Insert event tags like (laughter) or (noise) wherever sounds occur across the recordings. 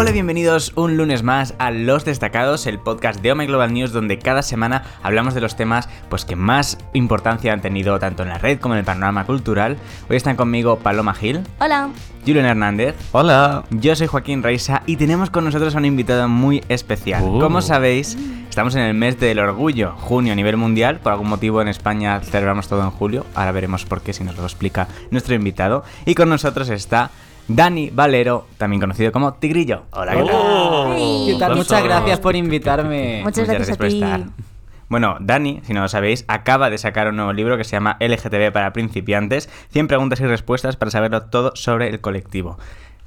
Hola, bienvenidos un lunes más a Los Destacados, el podcast de Ome Global News, donde cada semana hablamos de los temas pues, que más importancia han tenido tanto en la red como en el panorama cultural. Hoy están conmigo Paloma Gil. Hola. Julian Hernández. Hola. Yo soy Joaquín Reisa y tenemos con nosotros a un invitado muy especial. Uh. Como sabéis, estamos en el mes del orgullo, junio a nivel mundial. Por algún motivo en España celebramos todo en julio. Ahora veremos por qué si nos lo explica nuestro invitado. Y con nosotros está Dani Valero, también conocido como Tigrillo. Hola, ¿qué tal? Oh. ¿Qué tal? Muchas gracias por invitarme. Muchas gracias a por ti. estar. Bueno, Dani, si no lo sabéis, acaba de sacar un nuevo libro que se llama LGTB para principiantes, 100 preguntas y respuestas para saberlo todo sobre el colectivo.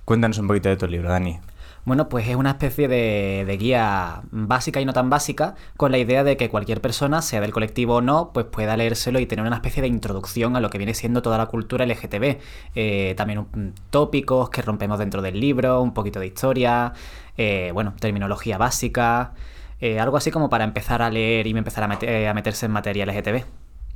Cuéntanos un poquito de tu libro, Dani. Bueno, pues es una especie de, de guía básica y no tan básica, con la idea de que cualquier persona, sea del colectivo o no, pues pueda leérselo y tener una especie de introducción a lo que viene siendo toda la cultura LGTB. Eh, también un- tópicos que rompemos dentro del libro, un poquito de historia, eh, bueno, terminología básica, eh, algo así como para empezar a leer y empezar a, eh, a meterse en materia LGTB.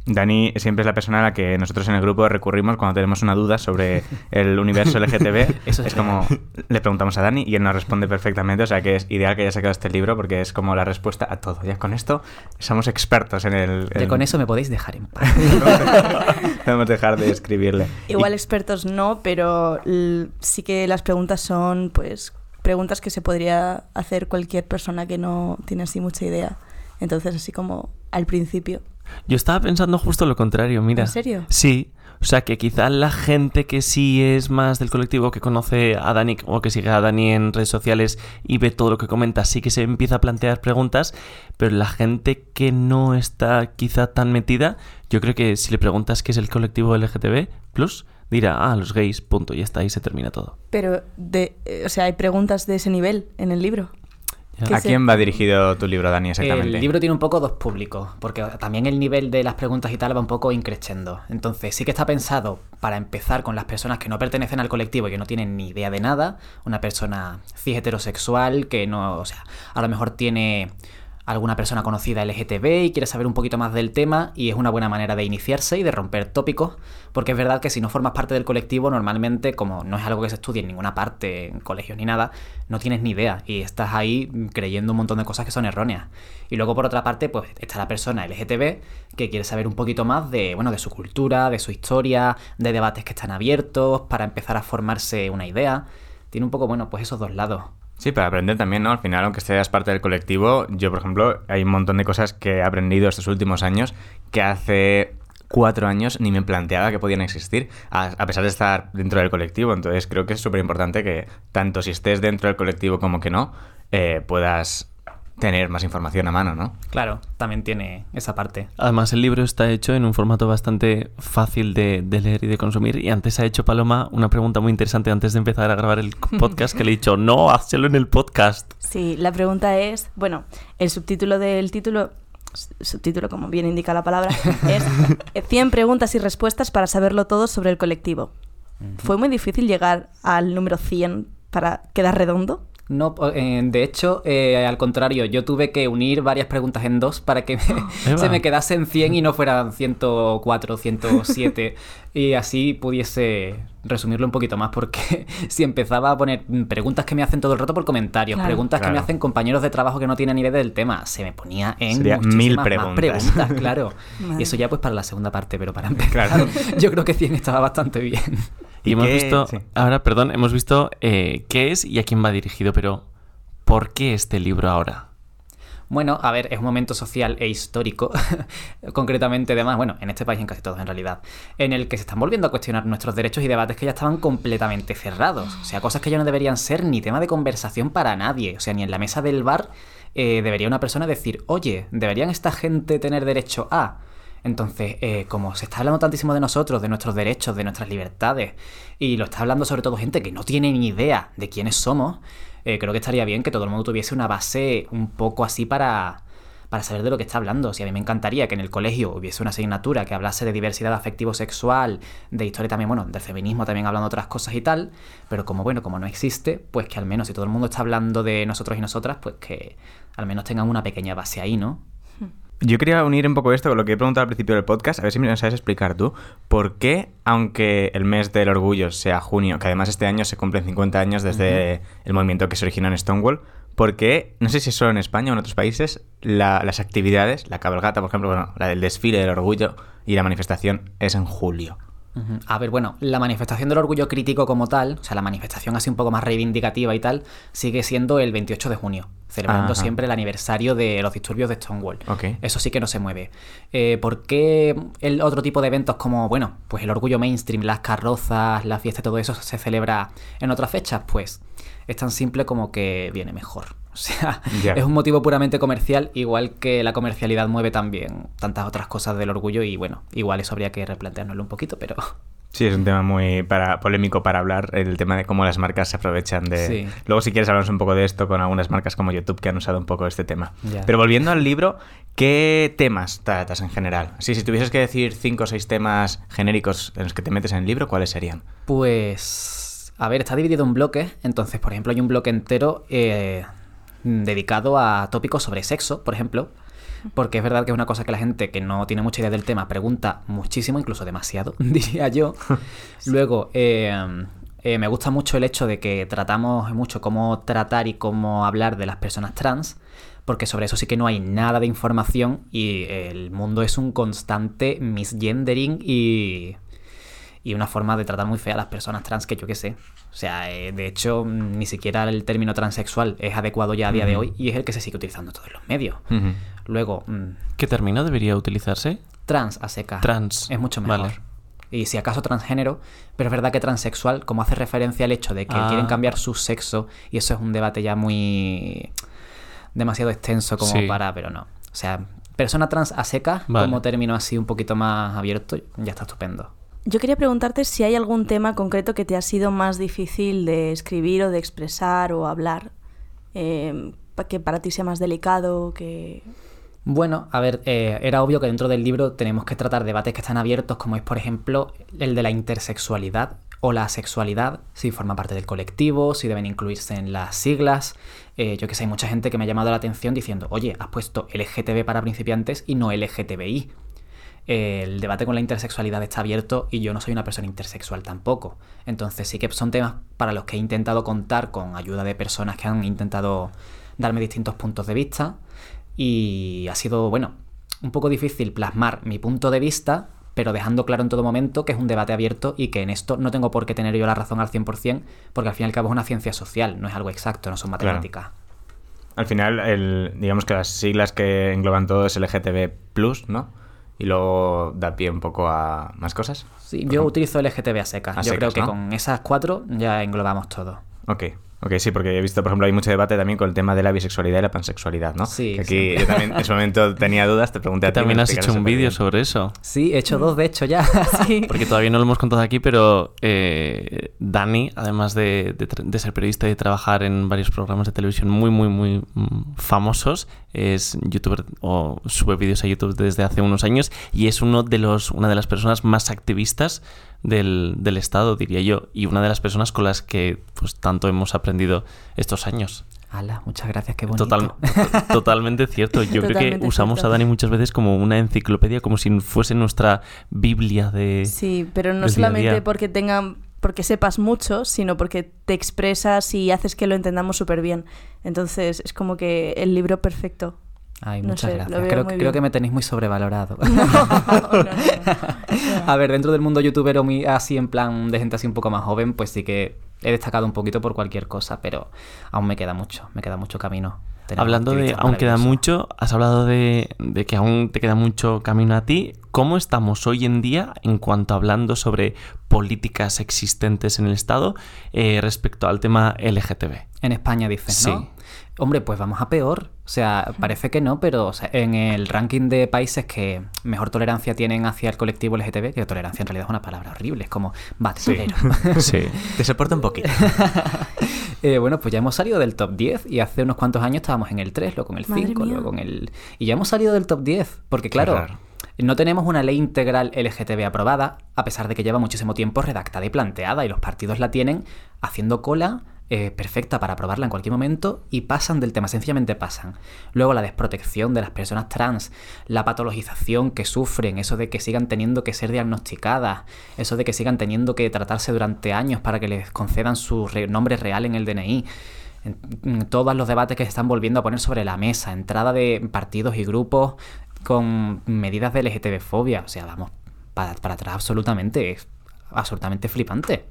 Dani siempre es la persona a la que nosotros en el grupo recurrimos cuando tenemos una duda sobre el universo LGTB. (laughs) Eso es es como le preguntamos a Dani y él nos responde perfectamente, o sea que es ideal que haya sacado este libro porque es como la respuesta a todo. Ya con esto somos expertos en el... Ya con eso me podéis dejar en paz. (laughs) Podemos dejar de escribirle. Igual Y- expertos no, pero sí que las preguntas son, pues, preguntas que se podría hacer cualquier persona que no tiene así mucha idea. Entonces, así como al principio. Yo estaba pensando justo lo contrario, mira. ¿En serio? Sí. O sea, que quizá la gente que sí es más del colectivo, que conoce a Dani o que sigue a Dani en redes sociales y ve todo lo que comenta, sí que se empieza a plantear preguntas, pero la gente que no está quizá tan metida, yo creo que si le preguntas qué es el colectivo LGTB, plus, dirá, ah, los gays, punto, y está ahí se termina todo. Pero, de, eh, o sea, hay preguntas de ese nivel en el libro. Ya. ¿Qué ¿A quién va dirigido tu libro, Dani, exactamente? El libro tiene un poco dos públicos, porque también el nivel de las preguntas y tal va un poco increciendo. Entonces, sí que está pensado para empezar con las personas que no pertenecen al colectivo y que no tienen ni idea de nada. Una persona cis heterosexual que no, o sea, a lo mejor tiene alguna persona conocida LGTB y quiere saber un poquito más del tema y es una buena manera de iniciarse y de romper tópicos, porque es verdad que si no formas parte del colectivo, normalmente, como no es algo que se estudie en ninguna parte, en colegios ni nada, no tienes ni idea y estás ahí creyendo un montón de cosas que son erróneas. Y luego, por otra parte, pues está la persona LGTB que quiere saber un poquito más de, bueno, de su cultura, de su historia, de debates que están abiertos, para empezar a formarse una idea. Tiene un poco, bueno, pues esos dos lados. Sí, para aprender también, ¿no? Al final, aunque seas parte del colectivo, yo, por ejemplo, hay un montón de cosas que he aprendido estos últimos años que hace cuatro años ni me planteaba que podían existir, a, pesar de estar dentro del colectivo. Entonces, creo que es súper importante que, tanto si estés dentro del colectivo como que no, eh, puedas tener más información a mano, ¿no? Claro, también tiene esa parte. Además, el libro está hecho en un formato bastante fácil de, de leer y de consumir. Y antes ha hecho Paloma una pregunta muy interesante antes de empezar a grabar el (laughs) podcast que le he dicho, no, hazlo en el podcast. Sí, la pregunta es, bueno, el subtítulo del título, subtítulo como bien indica la palabra, (laughs) es 100 preguntas y respuestas para saberlo todo sobre el colectivo. ¿Fue muy difícil llegar al número 100 para quedar redondo? No, eh, de hecho, eh, al contrario, yo tuve que unir varias preguntas en dos para que me- (laughs) Eva. se me quedasen 100 y no fueran 104, 107 y así pudiese resumirlo un poquito más porque (laughs) si empezaba a poner preguntas que me hacen todo el rato por comentarios, Claro. preguntas que me hacen compañeros de trabajo que no tienen ni idea del tema, se me ponía en Sería muchísimas mil más preguntas. preguntas, (laughs) claro. Y eso ya pues para la segunda parte, pero para empezar, Claro. yo creo que 100 estaba bastante bien. Y, ¿Y hemos qué- visto, sí. ahora, perdón, hemos visto eh, qué es y a quién va dirigido, pero ¿por qué este libro ahora? Bueno, a ver, es un momento social e histórico, (laughs) concretamente además, bueno, en este país en casi todos en realidad, en el que se están volviendo a cuestionar nuestros derechos y debates que ya estaban completamente cerrados. O sea, cosas que ya no deberían ser ni tema de conversación para nadie. O sea, ni en la mesa del bar eh, debería una persona decir, oye, ¿deberían esta gente tener derecho a...? Entonces, eh, como se está hablando tantísimo de nosotros, de nuestros derechos, de nuestras libertades, y lo está hablando sobre todo gente que no tiene ni idea de quiénes somos, eh, creo que estaría bien que todo el mundo tuviese una base un poco así para, para saber de lo que está hablando. Si a mí me encantaría que en el colegio hubiese una asignatura que hablase de diversidad afectivo-sexual, de historia también, bueno, del feminismo también hablando otras cosas y tal, pero como bueno, como no existe, pues que al menos si todo el mundo está hablando de nosotros y nosotras, pues que al menos tengan una pequeña base ahí, ¿no? Yo quería unir un poco esto con lo que he preguntado al principio del podcast, a ver si me lo sabes explicar tú. ¿Por qué, aunque el mes del orgullo sea junio, que además este año se cumplen 50 años desde el movimiento que se originó en Stonewall, ¿por qué, no sé si es solo en España o en otros países, la- las actividades, la cabalgata, por ejemplo, bueno, la del desfile del orgullo y la manifestación es en julio? A ver, bueno, la manifestación del orgullo crítico como tal, o sea, la manifestación así un poco más reivindicativa y tal, sigue siendo el 28 de junio, celebrando Ajá. siempre el aniversario de los disturbios de Stonewall. Ok. Eso sí que no se mueve. Eh, ¿Por qué el otro tipo de eventos como, bueno, pues el orgullo mainstream, las carrozas, la fiesta y todo eso se celebra en otras fechas? Pues es tan simple como que viene mejor. O sea, es un motivo puramente comercial, igual que la comercialidad mueve también tantas otras cosas del orgullo y bueno, igual eso habría que replanteárnoslo un poquito, pero... (laughs) Sí, es un tema muy para, polémico para hablar, el tema de cómo las marcas se aprovechan de... Sí. Luego, si quieres, hablamos un poco de esto con algunas marcas como YouTube que han usado un poco este tema. Pero volviendo al libro, ¿qué temas tratas en general? Sí, si tuvieses que decir cinco o seis temas genéricos en los que te metes en el libro, ¿cuáles serían? Pues, a ver, está dividido en bloques. Entonces, por ejemplo, hay un bloque entero eh, dedicado a tópicos sobre sexo, por ejemplo. Porque es verdad que es una cosa que la gente que no tiene mucha idea del tema pregunta muchísimo, incluso demasiado, (laughs) diría yo. Luego, eh, eh, me gusta mucho el hecho de que tratamos mucho cómo tratar y cómo hablar de las personas trans, porque sobre eso sí que no hay nada de información y el mundo es un constante misgendering y, y una forma de tratar muy fea a las personas trans que yo qué sé. O sea, eh, de hecho, mm, ni siquiera el término transexual es adecuado ya a día de hoy y es el que se sigue utilizando en todos los medios. Luego, mm, ¿Qué término debería utilizarse? trans a seca. Trans. Es mucho mejor. Vale. Y si acaso transgénero, pero es verdad que transexual, como hace referencia al hecho de que Ah. quieren cambiar su sexo, y eso es un debate ya muy. demasiado extenso como Sí. para, pero no. O sea, persona trans a seca, Vale. como término así un poquito más abierto, ya está estupendo. Yo quería preguntarte si hay algún tema concreto que te ha sido más difícil de escribir o de expresar o hablar, pa- que para ti sea más delicado, que... Bueno, a ver, eh, era obvio que dentro del libro tenemos que tratar debates que están abiertos, como es, por ejemplo, el de la intersexualidad o la sexualidad, si forma parte del colectivo, si deben incluirse en las siglas. Eh, yo que sé, hay mucha gente que me ha llamado la atención diciendo, oye, has puesto LGTB para principiantes y no LGTBI. El debate con la intersexualidad está abierto y yo no soy una persona intersexual tampoco. Entonces sí que son temas para los que he intentado contar con ayuda de personas que han intentado darme distintos puntos de vista y ha sido, bueno, un poco difícil plasmar mi punto de vista, pero dejando claro en todo momento que es un debate abierto y que en esto no tengo por qué tener yo la razón al 100%, porque al fin y al cabo es una ciencia social, no es algo exacto, no son Claro. matemáticas. Al final, el, digamos que las siglas que engloban todo es LGTB+, ¿no? Y luego da pie un poco a más cosas. Sí, yo ejemplo. utilizo LGTB a secas. A yo creo que ¿no? con esas cuatro ya englobamos todo. Ok, ok, sí, porque he visto, por ejemplo, hay mucho debate también con el tema de la bisexualidad y la pansexualidad, ¿no? Sí, Que aquí sí. yo también en su momento tenía dudas, te pregunté a ti. También has hecho un vídeo sobre eso. Sí, he hecho dos, de hecho, ya. (laughs) Sí. Porque todavía no lo hemos contado aquí, pero eh, Dani, además de, de de ser periodista y de trabajar en varios programas de televisión muy, muy, muy mm, famosos, es youtuber o sube vídeos a YouTube desde hace unos años y es uno de los, una de las personas más activistas del, del Estado, diría yo, y una de las personas con las que pues tanto hemos aprendido estos años. Ala, muchas gracias, qué bonito. Total, to- (laughs) totalmente cierto. Yo creo que usamos cierto. a Dani muchas veces como una enciclopedia, como si fuese nuestra Biblia de... Sí, pero no solamente día. porque tengan porque sepas mucho, sino porque te expresas y haces que lo entendamos súper bien. Entonces es como que el libro perfecto. Ay, No muchas sé, gracias. Creo, creo que me tenéis muy sobrevalorado. (laughs) No, no, (laughs) no. A ver, dentro del mundo youtubero muy así en plan de gente así un poco más joven, pues sí que he destacado un poquito por cualquier cosa, pero aún me queda mucho, me queda mucho camino. Tenemos Hablando de aún queda mucho, has hablado de, de que aún te queda mucho camino a ti. ¿Cómo estamos hoy en día en cuanto a hablando sobre políticas existentes en el Estado eh, respecto al tema LGTB? En España dices, ¿no? Sí. Hombre, pues vamos a peor. O sea, parece que no, pero o sea, en el ranking de países que mejor tolerancia tienen hacia el colectivo LGTB, que tolerancia en realidad es una palabra horrible, es como basurero. Sí. (laughs) (laughs) Te soporto un poquito. (laughs) Eh, bueno, pues ya hemos salido del top 10 y hace unos cuantos años estábamos en el 3, luego en el Madre 5, mía. luego en el... Y ya hemos salido del top 10, porque claro, no tenemos una ley integral LGTB aprobada, a pesar de que lleva muchísimo tiempo redactada y planteada y los partidos la tienen haciendo cola eh, perfecta para probarla en cualquier momento y pasan del tema, sencillamente pasan. Luego la desprotección de las personas trans, la patologización que sufren, eso de que sigan teniendo que ser diagnosticadas, eso de que sigan teniendo que tratarse durante años para que les concedan su re- nombre real en el DNI. Todos los debates que se están volviendo a poner sobre la mesa, entrada de partidos y grupos con medidas de LGTB-fobia, o sea, vamos, para, para atrás absolutamente, es absolutamente flipante.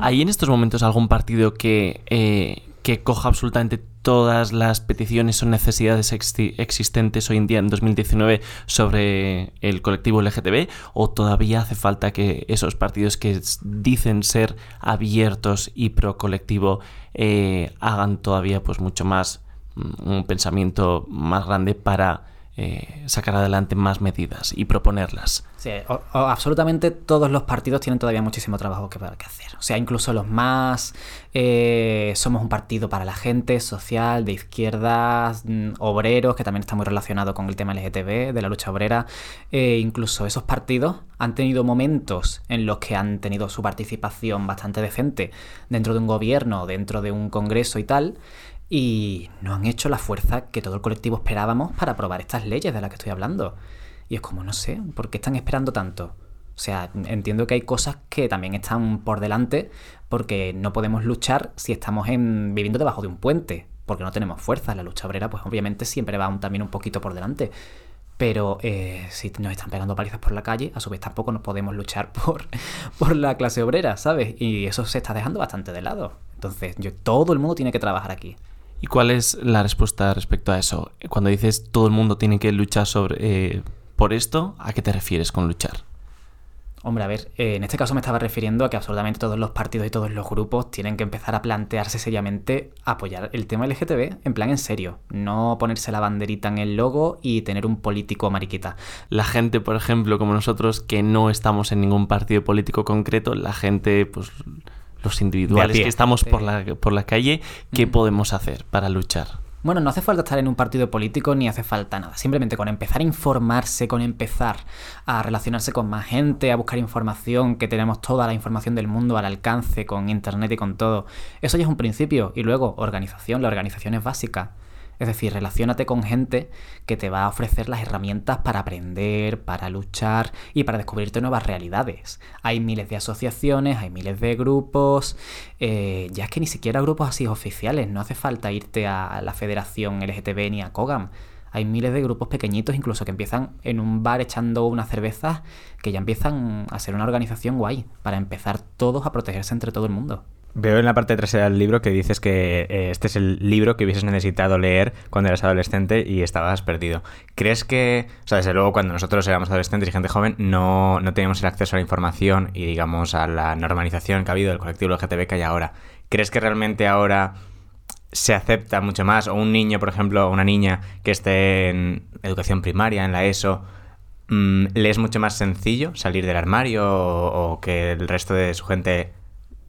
¿Hay en estos momentos algún partido que, eh, que coja absolutamente todas las peticiones o necesidades exi- existentes hoy en día en 2019 sobre el colectivo LGTB? ¿O todavía hace falta que esos partidos que dicen ser abiertos y pro colectivo eh, hagan todavía pues mucho más mm, un pensamiento más grande para eh, sacar adelante más medidas y proponerlas? Sí, absolutamente todos los partidos tienen todavía muchísimo trabajo que, que hacer. O sea, incluso los más... eh, somos un partido para la gente, social, de izquierdas, mm, obreros, que también está muy relacionado con el tema LGTB, de la lucha obrera. eh, incluso esos partidos han tenido momentos en los que han tenido su participación bastante decente dentro de un gobierno, dentro de un congreso y tal, y no han hecho la fuerza que todo el colectivo esperábamos para aprobar estas leyes de las que estoy hablando. Y es como, no sé, ¿por qué están esperando tanto? O sea, entiendo que hay cosas que también están por delante porque no podemos luchar si estamos en, viviendo debajo de un puente, porque no tenemos fuerza. La lucha obrera, pues obviamente siempre va también un poquito por delante. Pero eh, si nos están pegando palizas por la calle, a su vez tampoco nos podemos luchar (laughs) por, por la clase obrera, ¿sabes? Y eso se está dejando bastante de lado. Entonces, todo el mundo tiene que trabajar aquí. ¿Y cuál es la respuesta respecto a eso? Cuando dices todo el mundo tiene que luchar sobre eh, por esto, ¿a qué te refieres con luchar? Hombre, a ver, eh, en este caso me estaba refiriendo a que absolutamente todos los partidos y todos los grupos tienen que empezar a plantearse seriamente apoyar el tema LGTB en plan en serio, no ponerse la banderita en el logo y tener un político mariquita. La gente, por ejemplo, como nosotros, que no estamos en ningún partido político concreto, la gente, pues los individuales que estamos por la, por la calle, ¿qué podemos hacer para luchar? Bueno, no hace falta estar en un partido político ni hace falta nada. Simplemente con empezar a informarse, con empezar a relacionarse con más gente, a buscar información, que tenemos toda la información del mundo al alcance con internet y con todo. Eso ya es un principio. Y luego, organización. La organización es básica. Es decir, relaciónate con gente que te va a ofrecer las herramientas para aprender, para luchar y para descubrirte nuevas realidades. Hay miles de asociaciones, hay miles de grupos, eh, ya es que ni siquiera grupos así oficiales, no hace falta irte a la Federación LGTB ni a COGAM. Hay miles de grupos pequeñitos, incluso que empiezan en un bar echando unas cervezas, que ya empiezan a ser una organización guay, para empezar todos a protegerse entre todo el mundo. Veo en la parte trasera del libro que dices que eh, este es el libro que hubieses necesitado leer cuando eras adolescente y estabas perdido. ¿Crees que, o sea, desde luego cuando nosotros éramos adolescentes y gente joven no, no teníamos el acceso a la información y digamos a la normalización que ha habido del colectivo LGTB que hay ahora? ¿Crees que realmente ahora se acepta mucho más? O un niño, por ejemplo, o una niña que esté en educación primaria, en la ESO, mm, ¿le es mucho más sencillo salir del armario o que el resto de su gente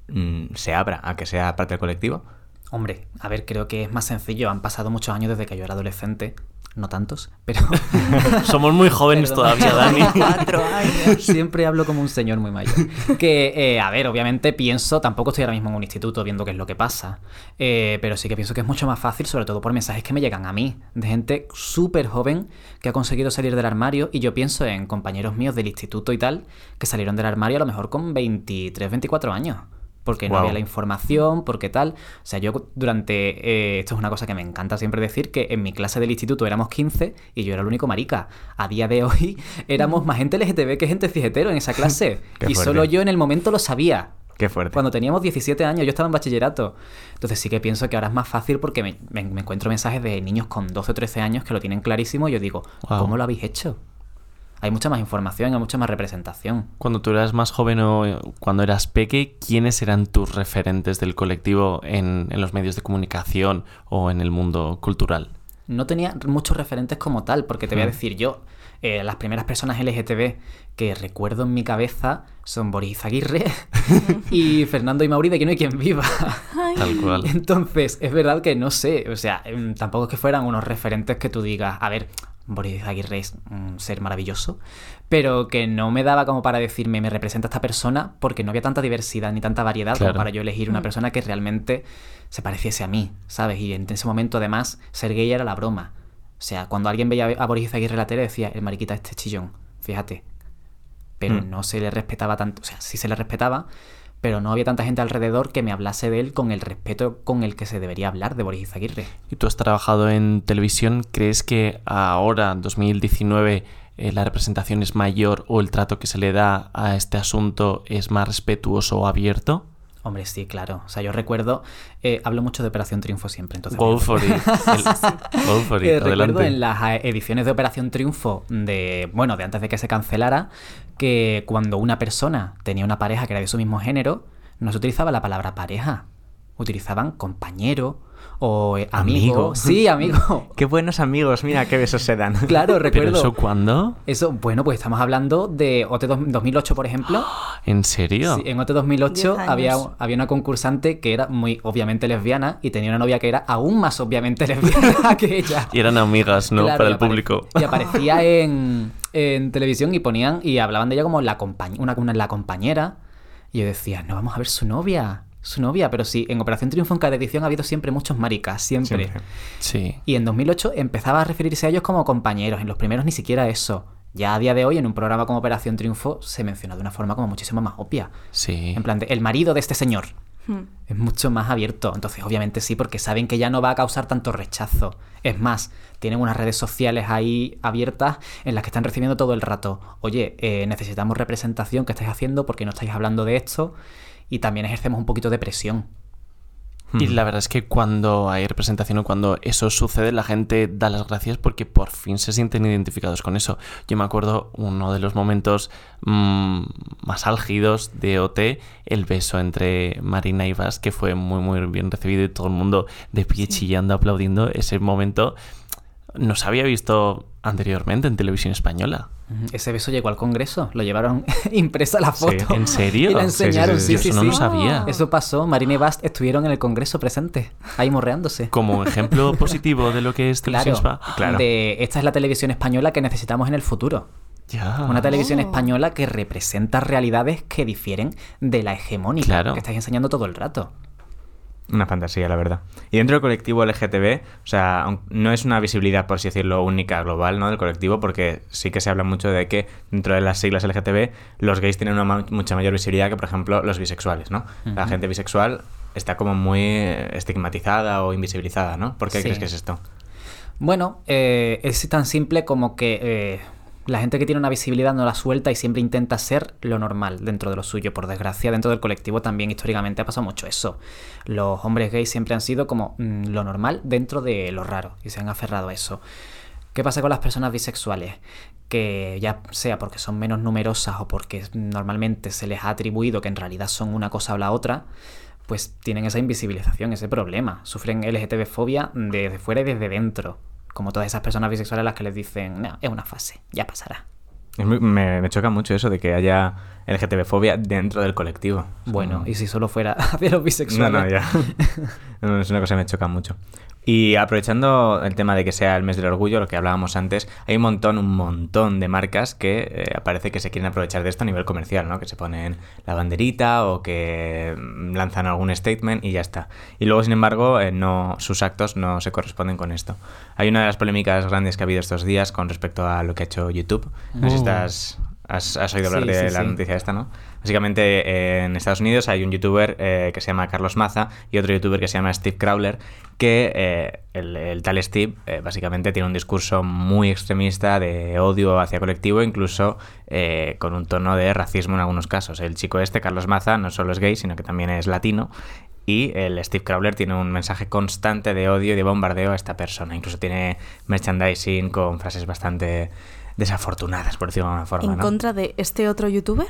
mm, se abra a que sea parte del colectivo? Hombre, a ver, creo que es más sencillo. Han pasado muchos años desde que yo era adolescente. No tantos, pero... (laughs) Somos muy jóvenes Perdón. todavía, Dani. Cuatro años. Siempre hablo como un señor muy mayor. Que, eh, a ver, obviamente pienso, tampoco estoy ahora mismo en un instituto viendo qué es lo que pasa, eh, pero sí que pienso que es mucho más fácil, sobre todo por mensajes que me llegan a mí, de gente súper joven que ha conseguido salir del armario, y yo pienso en compañeros míos del instituto y tal, que salieron del armario a lo mejor con 23, 24 años. Porque no había la información, porque tal. O sea, yo durante. eh, esto es una cosa que me encanta siempre decir: que en mi clase del instituto éramos 15 y yo era el único marica. A día de hoy (laughs) éramos más gente LGTB que gente cishetero en esa (laughs) clase. Y fuerte. solo yo en el momento lo sabía. Qué fuerte. Cuando teníamos 17 años, yo estaba en bachillerato. Entonces sí que pienso que ahora es más fácil porque me, me- me encuentro mensajes de niños con 12 o 13 años que lo tienen clarísimo y yo digo. ¿cómo lo habéis hecho? Hay mucha más información, hay mucha más representación. Cuando tú eras más joven o eh, cuando eras peque, ¿quiénes eran tus referentes del colectivo en, en los medios de comunicación o en el mundo cultural? No tenía muchos referentes como tal, porque te voy a decir yo, eh, las primeras personas LGTB que recuerdo en mi cabeza son Boris Aguirre (laughs) y Fernando y Mauri de que no hay quien viva. Tal cual. Entonces, es verdad que no sé, o sea, em, tampoco es que fueran unos referentes que tú digas, a ver, Boris Aguirre es un ser maravilloso, pero que no me daba como para decirme me representa esta persona porque no había tanta diversidad ni tanta variedad Claro. como para yo elegir una persona que realmente se pareciese a mí, ¿sabes? Y en ese momento además ser gay era la broma. O sea, cuando alguien veía a Boris Aguirre en la tele decía, el mariquita este chillón, fíjate. Pero Mm. no se le respetaba tanto, o sea, sí se le respetaba, pero no había tanta gente alrededor que me hablase de él con el respeto con el que se debería hablar de Boris Aguirre. Y tú has trabajado en televisión, ¿crees que ahora, en 2019, eh, la representación es mayor o el trato que se le da a este asunto es más respetuoso o abierto? Hombre, sí, claro. O sea, yo recuerdo, eh, hablo mucho de Operación Triunfo siempre, entonces... Go for it. (laughs) El- Go for it. Eh, recuerdo en las eh, ediciones de Operación Triunfo de, bueno, de antes de que se cancelara, que cuando una persona tenía una pareja que era de su mismo género, no se utilizaba la palabra pareja, utilizaban compañero o eh, amigo. Amigo. Sí, amigo. (laughs) Qué buenos amigos, mira qué besos se dan. (laughs) claro, (laughs) ¿Pero recuerdo. eso cuándo? Eso, bueno, pues estamos hablando de OT 2008, por ejemplo. (gasps) ¿En serio? Sí, en OT 2008 Diez años. había, había una concursante que era muy obviamente lesbiana y tenía una novia que era aún más obviamente lesbiana que ella. Y eran amigas, ¿no? Claro, Para el público. Y aparecía en, en televisión y ponían y hablaban de ella como la, compañ- una, una- la compañera. Y yo decía, no vamos a ver su novia. Su novia, pero sí, en Operación Triunfo en cada edición ha habido siempre muchos maricas, siempre. Siempre. Sí. Y en 2008 empezaba a referirse a ellos como compañeros. En los primeros ni siquiera eso. Ya a día de hoy, en un programa como Operación Triunfo, se menciona de una forma como muchísimo más obvia. Sí. En plan, de, el marido de este señor. Hmm. Es mucho más abierto. Entonces, obviamente sí, porque saben que ya no va a causar tanto rechazo. Es más, tienen unas redes sociales ahí abiertas en las que están recibiendo todo el rato. Oye, eh, necesitamos representación. ¿Qué estáis haciendo? porque no estáis hablando de esto? Y también ejercemos un poquito de presión. Y la verdad es que cuando hay representación o cuando eso sucede, la gente da las gracias porque por fin se sienten identificados con eso. Yo me acuerdo uno de los momentos mm, más álgidos de OT, el beso entre Marina y Vas, que fue muy, muy bien recibido y todo el mundo de pie chillando, aplaudiendo. Ese momento no se había visto anteriormente en televisión española. Ese beso llegó al Congreso. Lo llevaron (laughs) impresa la Sí. foto. ¿En serio? Y la enseñaron, sí, sí, sí, sí, Eso no lo sabía. Eso pasó. Marina y Bast estuvieron en el Congreso presentes, ahí morreándose. Como ejemplo (laughs) positivo de lo que es televisión Claro, spa. Claro. de esta es la televisión española que necesitamos en el futuro. Ya. Una televisión Oh. española que representa realidades que difieren de la hegemónica Claro. que estáis enseñando todo el rato. Una fantasía, la verdad. Y dentro del colectivo LGTB, o sea, no es una visibilidad, por así decirlo, única, global, ¿no? Del colectivo, porque sí que se habla mucho de que dentro de las siglas LGTB, los gays tienen una ma- mucha mayor visibilidad que, por ejemplo, los bisexuales, ¿no? La gente bisexual está como muy estigmatizada o invisibilizada, ¿no? ¿Por qué Sí. crees que es esto? Bueno, eh, es tan simple como que eh, la gente que tiene una visibilidad no la suelta y siempre intenta ser lo normal dentro de lo suyo. Por desgracia, dentro del colectivo también históricamente ha pasado mucho eso. Los hombres gays siempre han sido como mm, lo normal dentro de lo raro y se han aferrado a eso. ¿Qué pasa con las personas bisexuales? Que ya sea porque son menos numerosas o porque normalmente se les ha atribuido que en realidad son una cosa o la otra, pues tienen esa invisibilización, ese problema. Sufren LGTB-fobia desde fuera y desde dentro. Como todas esas personas bisexuales a las que les dicen, no, es una fase, ya pasará. Me, me choca mucho eso de que haya LGTB-fobia dentro del colectivo. Bueno, Mm. y si solo fuera (laughs) hacia los No, bisexuales. no, ya. (laughs) No, es una cosa que me choca mucho. Y aprovechando el tema de que sea el mes del orgullo, lo que hablábamos antes, hay un montón, un montón de marcas que eh, parece que se quieren aprovechar de esto a nivel comercial, ¿no? Que se ponen la banderita o que mm, lanzan algún statement y ya está. Y luego, sin embargo, eh, no, sus actos no se corresponden con esto. Hay una de las polémicas grandes que ha habido estos días con respecto a lo que ha hecho YouTube. No sé si Oh. estás, has, has oído hablar Sí, de sí, la sí. noticia esta, ¿no? Básicamente eh, en Estados Unidos hay un youtuber eh, que se llama Carlos Maza y otro youtuber que se llama Steve Crowler, que eh, el, el tal Steve básicamente tiene un discurso muy extremista de odio hacia colectivo, incluso con un tono de racismo en algunos casos. El chico este, Carlos Maza, no solo es gay, sino que también es latino. Y el Steve Crowler tiene un mensaje constante de odio y de bombardeo a esta persona. Incluso tiene merchandising con frases bastante desafortunadas, por decirlo de alguna forma. ¿En ¿no? contra de este otro youtuber?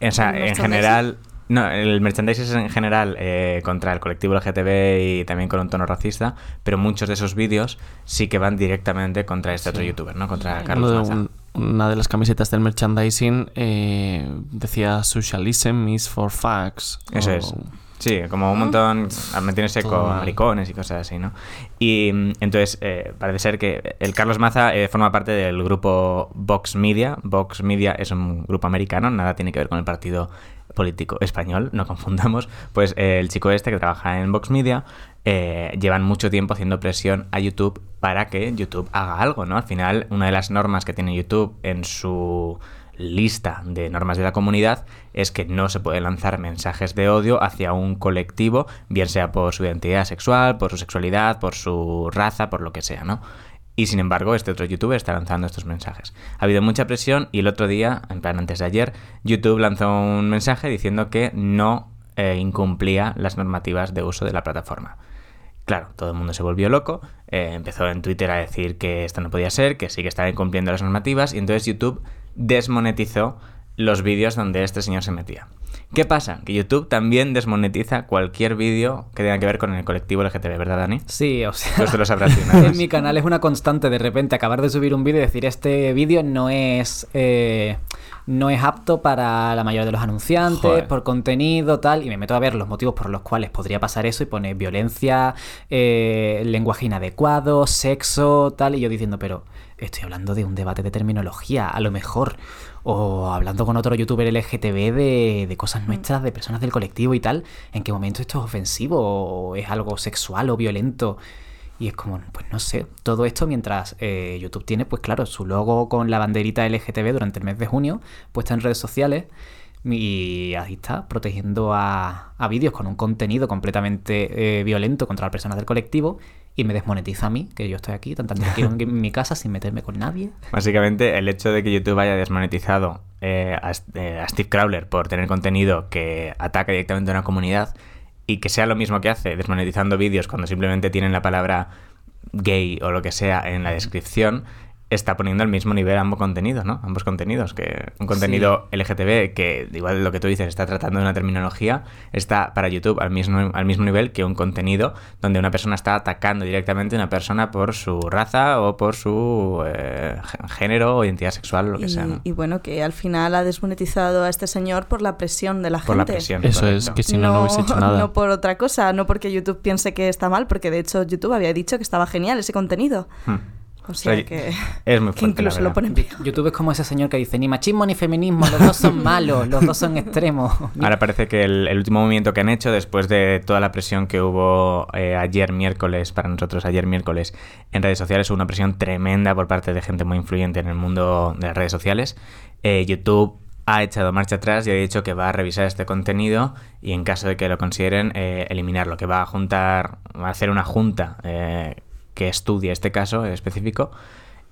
O sea, ¿El en general. No, el merchandising es en general eh, contra el colectivo LGTB y también con un tono racista, pero muchos de esos vídeos sí que van directamente contra este otro youtuber, ¿no? Contra Carlos Uno de- Maza. un- una de las camisetas del merchandising eh, decía Socialism is for facts. Eso o- es. Sí, como un montón, metiéndose Todo con maricones y cosas así, ¿no? Y mm, entonces, eh, parece ser que el Carlos Maza eh, forma parte del grupo Vox Media. Vox Media es un grupo americano, nada tiene que ver con el partido político español, no confundamos. Pues eh, el chico este que trabaja en Vox Media eh, llevan mucho tiempo haciendo presión a YouTube para que YouTube haga algo, ¿no? Al final, una de las normas que tiene YouTube en su lista de normas de la comunidad es que no se pueden lanzar mensajes de odio hacia un colectivo, bien sea por su identidad sexual, por su sexualidad, por su raza, por lo que sea, ¿no? Y sin embargo, este otro youtuber está lanzando estos mensajes. Ha habido mucha presión y el otro día, en plan antes de ayer, YouTube lanzó un mensaje diciendo que no eh, incumplía las normativas de uso de la plataforma. Claro, todo el mundo se volvió loco, eh, empezó en Twitter a decir que esto no podía ser, que sí que estaba incumpliendo las normativas, y entonces YouTube desmonetizó los vídeos donde este señor se metía. ¿Qué pasa? Que YouTube también desmonetiza cualquier vídeo que tenga que ver con el colectivo LGTB, ¿verdad, Dani? Sí, o sea. Tú esto lo sabrás (laughs) en mi canal es una constante de repente acabar de subir un vídeo y decir este vídeo no es eh, no es apto para la mayoría de los anunciantes Joder. por contenido tal y me meto a ver los motivos por los cuales podría pasar eso y pone violencia eh, lenguaje inadecuado sexo tal y yo diciendo pero estoy hablando de un debate de terminología a lo mejor o hablando con otro youtuber LGTB de, de cosas nuestras, de personas del colectivo y tal, ¿en qué momento esto es ofensivo o es algo sexual o violento? Y es como, pues no sé, todo esto mientras eh, YouTube tiene, pues claro, su logo con la banderita LGTB durante el mes de junio, puesta en redes sociales, y ahí está, protegiendo a, a vídeos con un contenido completamente eh, violento contra las personas del colectivo, y me desmonetiza a mí, que yo estoy aquí tan tranquilo en mi casa sin meterme con nadie. Básicamente, el hecho de que YouTube haya desmonetizado eh, a, eh, a Steve Crowler por tener contenido que ataca directamente a una comunidad y que sea lo mismo que hace desmonetizando vídeos cuando simplemente tienen la palabra gay o lo que sea en la descripción, está poniendo al mismo nivel ambos contenidos, ¿no? Ambos contenidos, que un contenido LGTB que, igual lo que tú dices, está tratando de una terminología, está para YouTube al mismo, al mismo nivel que un contenido donde una persona está atacando directamente a una persona por su raza o por su eh, gé- género o identidad sexual o lo que y, sea, ¿no? y bueno, que al final ha desmonetizado a este señor por la presión de la Por la gente. presión. Eso es, que si no, no hubiese hecho nada. no por otra cosa, no porque YouTube piense que está mal, porque de hecho YouTube había dicho que estaba genial ese contenido. Hmm. O sea Oye, que, Es muy que fuerte, la incluso lo ponen peor. YouTube es como ese señor que dice, ni machismo ni feminismo, los dos son malos, los dos son extremos. (laughs) Ahora parece que el, el último movimiento que han hecho, después de toda la presión que hubo eh, ayer miércoles, para nosotros ayer miércoles, en redes sociales, hubo una presión tremenda por parte de gente muy influyente en el mundo de las redes sociales. Eh, YouTube ha echado marcha atrás y ha dicho que va a revisar este contenido y en caso de que lo consideren, eh, eliminarlo, que va a juntar, va a hacer una junta eh, que estudie este caso específico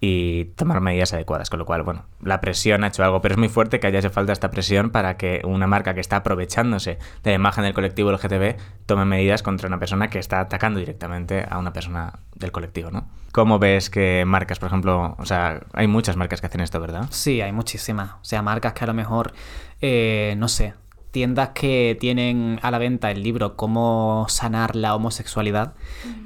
y tomar medidas adecuadas. Con lo cual, bueno, la presión ha hecho algo, pero es muy fuerte que haya hecho falta esta presión para que una marca que está aprovechándose de la imagen del colectivo LGTB tome medidas contra una persona que está atacando directamente a una persona del colectivo, ¿no? ¿Cómo ves que marcas, por ejemplo, o sea, hay muchas marcas que hacen esto, ¿verdad? Sí, hay muchísimas. O sea, marcas que a lo mejor, eh, no sé, tiendas que tienen a la venta el libro Cómo sanar la homosexualidad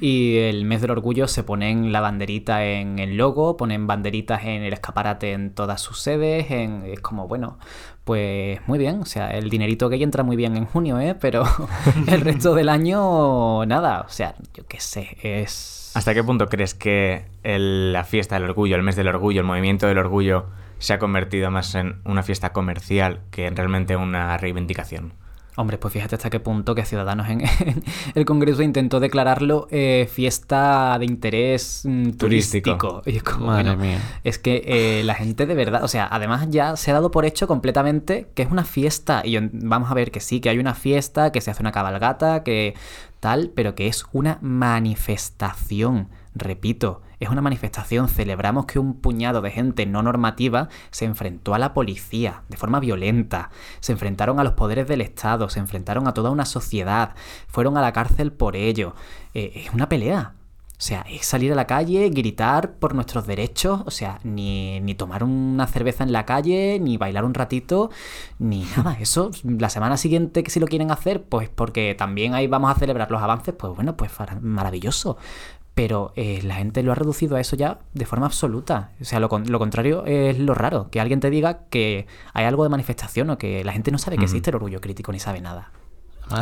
y el mes del orgullo se ponen la banderita en el logo, ponen banderitas en el escaparate en todas sus sedes, en, es como, bueno, pues muy bien, o sea, el dinerito gay entra muy bien en junio, ¿eh? Pero (laughs) el resto del año, nada, o sea, yo qué sé, es... ¿Hasta qué punto crees que el- la fiesta del orgullo, el mes del orgullo, el movimiento del orgullo se ha convertido más en una fiesta comercial que en realmente una reivindicación? Hombre, pues fíjate hasta qué punto que Ciudadanos en, (laughs) en el Congreso intentó declararlo eh, fiesta de interés mm, Turístico. turístico. Y es como, Madre bueno, mía. Es que eh, la gente de verdad, o sea, además ya se ha dado por hecho completamente que es una fiesta. Y yo- vamos a ver que sí, que hay una fiesta, que se hace una cabalgata, que tal, pero que es una manifestación. Repito, es una manifestación. Celebramos que un puñado de gente no normativa se enfrentó a la policía de forma violenta, se enfrentaron a los poderes del Estado, se enfrentaron a toda una sociedad, fueron a la cárcel por ello. Eh, es una pelea. O sea, es salir a la calle, gritar por nuestros derechos, o sea, ni, ni tomar una cerveza en la calle, ni bailar un ratito, ni nada. Eso, la semana siguiente que si lo quieren hacer, pues porque también ahí vamos a celebrar los avances, pues bueno, pues maravilloso. Pero eh, la gente lo ha reducido a eso ya de forma absoluta. O sea, lo, con- lo contrario es lo raro, que alguien te diga que hay algo de manifestación o que la gente no sabe que existe el orgullo crítico ni sabe nada.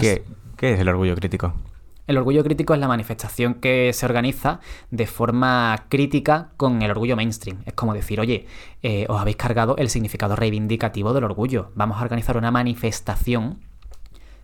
¿Qué, qué es el orgullo crítico? El orgullo crítico es la manifestación que se organiza de forma crítica con el orgullo mainstream. Es como decir, oye, eh, os habéis cargado el significado reivindicativo del orgullo. Vamos a organizar una manifestación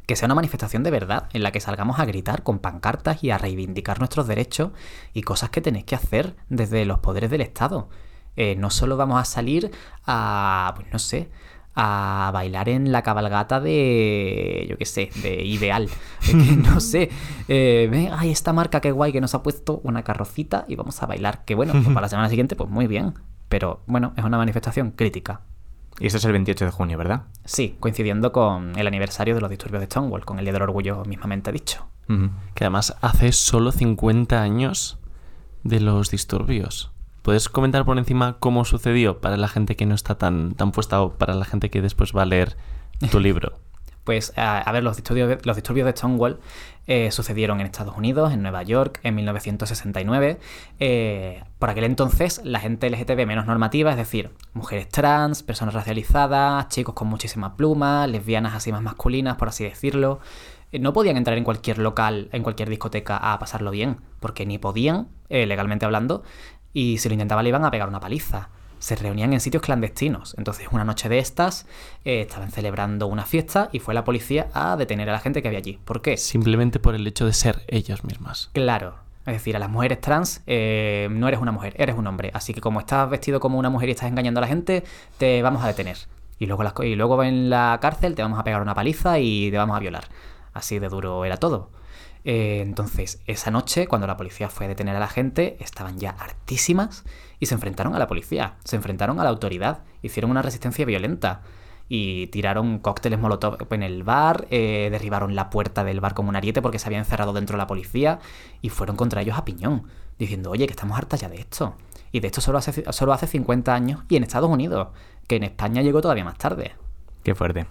que sea una manifestación de verdad, en la que salgamos a gritar con pancartas y a reivindicar nuestros derechos y cosas que tenéis que hacer desde los poderes del Estado. Eh, no solo vamos a salir a, pues no sé, a bailar en la cabalgata de, yo qué sé, de Ideal. Que (laughs) no sé, eh, ay, esta marca qué guay que nos ha puesto una carrocita y vamos a bailar. Que bueno, pues para la semana siguiente, pues muy bien. Pero bueno, es una manifestación crítica. Y esto es el 28 de junio, ¿verdad? Sí, coincidiendo con el aniversario de los disturbios de Stonewall, con el Día del Orgullo mismamente dicho. Que además hace solo 50 años de los disturbios. ¿Puedes comentar por encima cómo sucedió para la gente que no está tan, tan puesta o para la gente que después va a leer tu (laughs) libro? Pues a, ver, los disturbios, de- los disturbios de Stonewall eh, sucedieron en Estados Unidos, en Nueva York, en 1969. Eh, por aquel entonces, la gente LGTB menos normativa, es decir, mujeres trans, personas racializadas, chicos con muchísimas plumas, lesbianas así más masculinas, por así decirlo, eh, no podían entrar en cualquier local, en cualquier discoteca a pasarlo bien, porque ni podían, eh, legalmente hablando, y si lo intentaban le iban a pegar una paliza se reunían en sitios clandestinos. Entonces, una noche de estas, eh, estaban celebrando una fiesta y fue la policía a detener a la gente que había allí. ¿Por qué? Simplemente por el hecho de ser ellos mismas. Claro. Es decir, a las mujeres trans eh, no eres una mujer, eres un hombre. Así que como estás vestido como una mujer y estás engañando a la gente, te vamos a detener. Y luego, las y luego en la cárcel te vamos a pegar una paliza y te vamos a violar. Así de duro era todo. Eh, entonces, esa noche, cuando la policía fue a detener a la gente, estaban ya hartísimas y se enfrentaron a la policía, se enfrentaron a la autoridad, hicieron una resistencia violenta y tiraron cócteles molotov en el bar, eh, derribaron la puerta del bar como un ariete porque se había encerrado dentro la policía y fueron contra ellos a piñón, diciendo, oye, que estamos hartas ya de esto. Y de esto solo hace, solo hace 50 años y en Estados Unidos, que en España llegó todavía más tarde. Qué fuerte.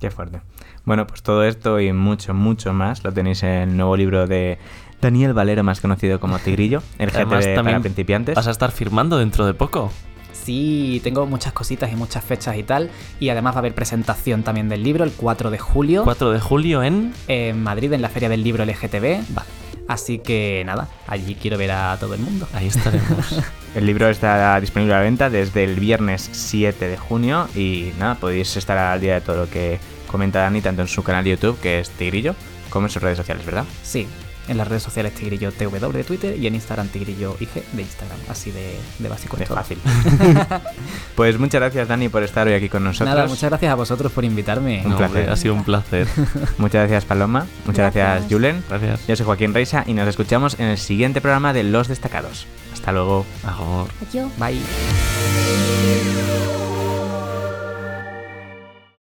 Qué fuerte. Bueno, pues todo esto y mucho, mucho más lo tenéis en el nuevo libro de Daniel Valero, más conocido como Tigrillo, el GTD para también principiantes. Vas a estar firmando dentro de poco. Sí, tengo muchas cositas y muchas fechas y tal. Y además va a haber presentación también del libro el 4 de julio 4 de julio en... en Madrid, en la Feria del Libro LGTB. Vale, Así que nada, allí quiero ver a todo el mundo. ahí estaremos. (laughs) El libro está disponible a la venta desde el viernes 7 de junio y nada, podéis estar al día de todo lo que comenta Dani tanto en su canal de YouTube, que es Tigrillo, como en sus redes sociales, ¿verdad? Sí, en las redes sociales Tigrillo TW de Twitter y en Instagram Tigrillo IG de Instagram. Así de, de básico es fácil. (laughs) pues muchas gracias Dani por estar hoy aquí con nosotros. Nada, muchas gracias a vosotros por invitarme. Un No, placer. hombre, ha sido un placer. (laughs) Muchas gracias Paloma, muchas gracias, Gracias. Julen. Gracias. Yo soy Joaquín Reisa y nos escuchamos en el siguiente programa de Los Destacados. Hasta luego. Adiós. Bye.